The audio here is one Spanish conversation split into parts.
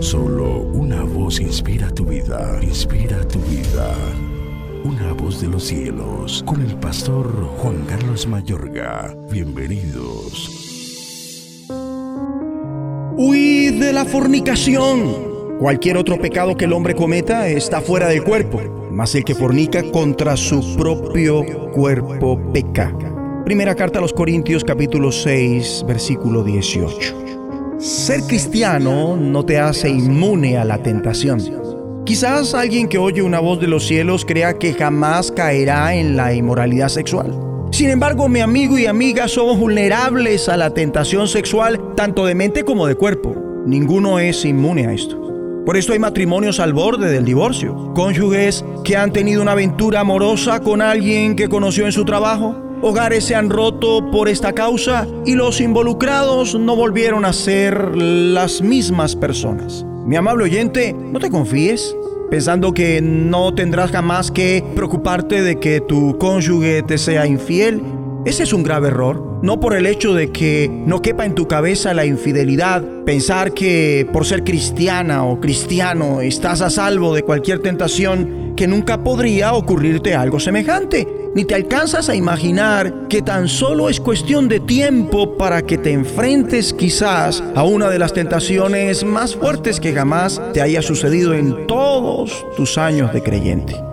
Solo una voz inspira tu vida, inspira tu vida. Una voz de los cielos, con el pastor Juan Carlos Mayorga. Bienvenidos. Huid de la fornicación. Cualquier otro pecado que el hombre cometa está fuera del cuerpo, mas el que fornica contra su propio cuerpo peca. Primera carta a los Corintios capítulo 6, versículo 18. Ser cristiano no te hace inmune a la tentación. Quizás alguien que oye una voz de los cielos crea que jamás caerá en la inmoralidad sexual. Sin embargo, mi amigo y amiga somos vulnerables a la tentación sexual tanto de mente como de cuerpo. Ninguno es inmune a esto. Por esto hay matrimonios al borde del divorcio, cónyuges que han tenido una aventura amorosa con alguien que conoció en su trabajo, Hogares se han roto por esta causa y los involucrados no volvieron a ser las mismas personas. Mi amable oyente, no te confíes pensando que no tendrás jamás que preocuparte de que tu cónyuge te sea infiel. Ese es un grave error. No por el hecho de que no quepa en tu cabeza la infidelidad, pensar que por ser cristiana o cristiano estás a salvo de cualquier tentación, que nunca podría ocurrirte algo semejante ni te alcanzas a imaginar que tan solo es cuestión de tiempo para que te enfrentes quizás a una de las tentaciones más fuertes que jamás te haya sucedido en todos tus años de creyente.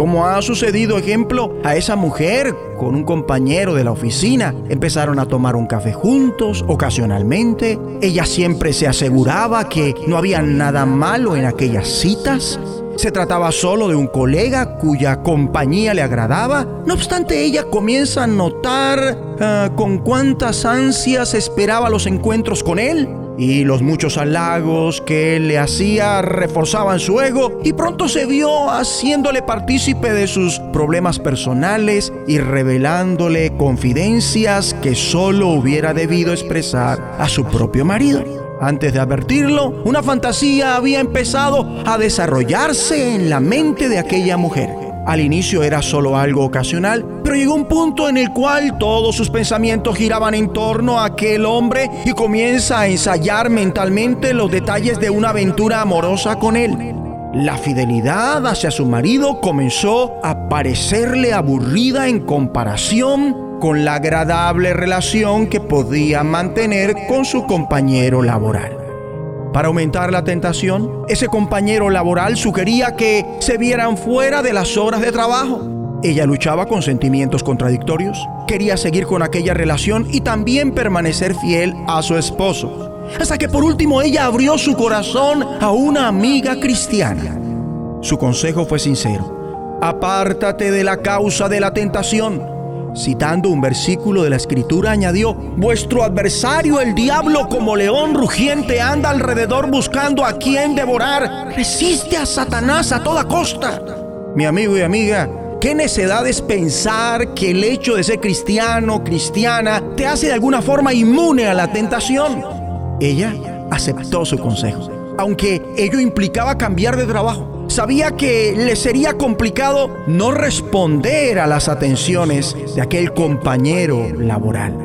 Como ha sucedido, ejemplo, a esa mujer con un compañero de la oficina. Empezaron a tomar un café juntos ocasionalmente. Ella siempre se aseguraba que no había nada malo en aquellas citas. Se trataba solo de un colega cuya compañía le agradaba. No obstante, ella comienza a notar ah, con cuántas ansias esperaba los encuentros con él y los muchos halagos que le hacía reforzaban su ego y pronto se vio haciéndole partícipe de sus problemas personales y revelándole confidencias que solo hubiera debido expresar a su propio marido. Antes de advertirlo, una fantasía había empezado a desarrollarse en la mente de aquella mujer. Al inicio era solo algo ocasional, pero llegó un punto en el cual todos sus pensamientos giraban en torno a aquel hombre y comienza a ensayar mentalmente los detalles de una aventura amorosa con él. La fidelidad hacia su marido comenzó a parecerle aburrida en comparación con la agradable relación que podía mantener con su compañero laboral. Para aumentar la tentación, ese compañero laboral sugería que se vieran fuera de las horas de trabajo. Ella luchaba con sentimientos contradictorios, quería seguir con aquella relación y también permanecer fiel a su esposo. Hasta que por último ella abrió su corazón a una amiga cristiana. Su consejo fue sincero. Apártate de la causa de la tentación Citando un versículo de la escritura, añadió, Vuestro adversario el diablo como león rugiente anda alrededor buscando a quien devorar. Resiste a Satanás a toda costa. Mi amigo y amiga, qué necedad es pensar que el hecho de ser cristiano, cristiana, te hace de alguna forma inmune a la tentación. Ella aceptó su consejo, aunque ello implicaba cambiar de trabajo sabía que le sería complicado no responder a las atenciones de aquel compañero laboral.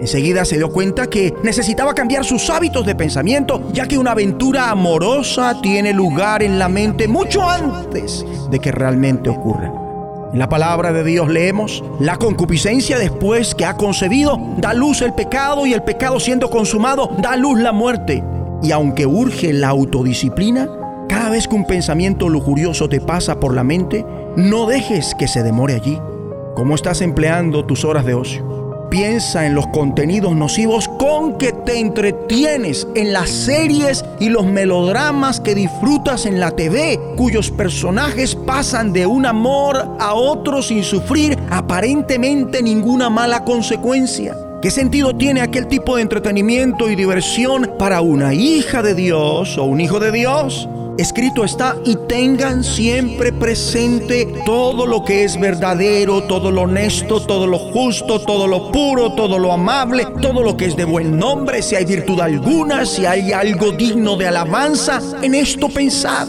Enseguida se dio cuenta que necesitaba cambiar sus hábitos de pensamiento, ya que una aventura amorosa tiene lugar en la mente mucho antes de que realmente ocurra. En la palabra de Dios leemos, la concupiscencia después que ha concebido da luz el pecado y el pecado siendo consumado da luz la muerte. Y aunque urge la autodisciplina, vez que un pensamiento lujurioso te pasa por la mente, no dejes que se demore allí. ¿Cómo estás empleando tus horas de ocio? Piensa en los contenidos nocivos con que te entretienes, en las series y los melodramas que disfrutas en la TV, cuyos personajes pasan de un amor a otro sin sufrir aparentemente ninguna mala consecuencia. ¿Qué sentido tiene aquel tipo de entretenimiento y diversión para una hija de Dios o un hijo de Dios? Escrito está, y tengan siempre presente todo lo que es verdadero, todo lo honesto, todo lo justo, todo lo puro, todo lo amable, todo lo que es de buen nombre, si hay virtud alguna, si hay algo digno de alabanza, en esto pensad.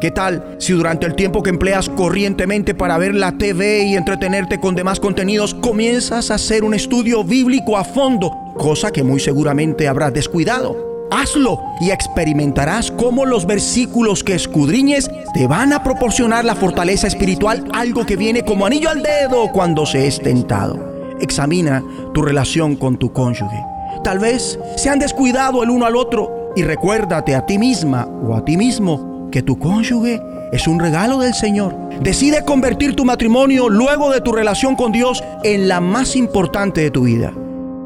¿Qué tal si durante el tiempo que empleas corrientemente para ver la TV y entretenerte con demás contenidos, comienzas a hacer un estudio bíblico a fondo, cosa que muy seguramente habrás descuidado? Hazlo y experimentarás cómo los versículos que escudriñes te van a proporcionar la fortaleza espiritual, algo que viene como anillo al dedo cuando se es tentado. Examina tu relación con tu cónyuge. Tal vez se han descuidado el uno al otro y recuérdate a ti misma o a ti mismo que tu cónyuge es un regalo del Señor. Decide convertir tu matrimonio luego de tu relación con Dios en la más importante de tu vida.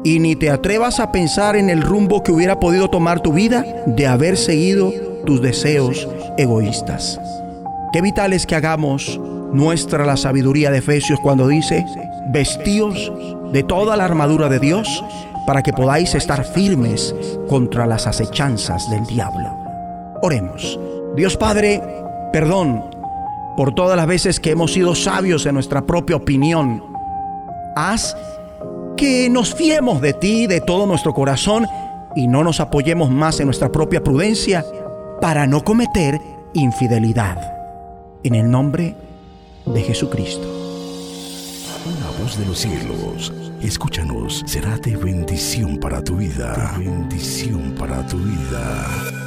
Y ni te atrevas a pensar en el rumbo que hubiera podido tomar tu vida de haber seguido tus deseos egoístas. Qué vital es que hagamos nuestra la sabiduría de Efesios cuando dice, vestíos de toda la armadura de Dios para que podáis estar firmes contra las acechanzas del diablo. Oremos. Dios Padre, perdón por todas las veces que hemos sido sabios en nuestra propia opinión. Haz que nos fiemos de ti de todo nuestro corazón y no nos apoyemos más en nuestra propia prudencia para no cometer infidelidad. En el nombre de Jesucristo. Voz de los cielos, escúchanos, será de bendición para tu vida. De bendición para tu vida.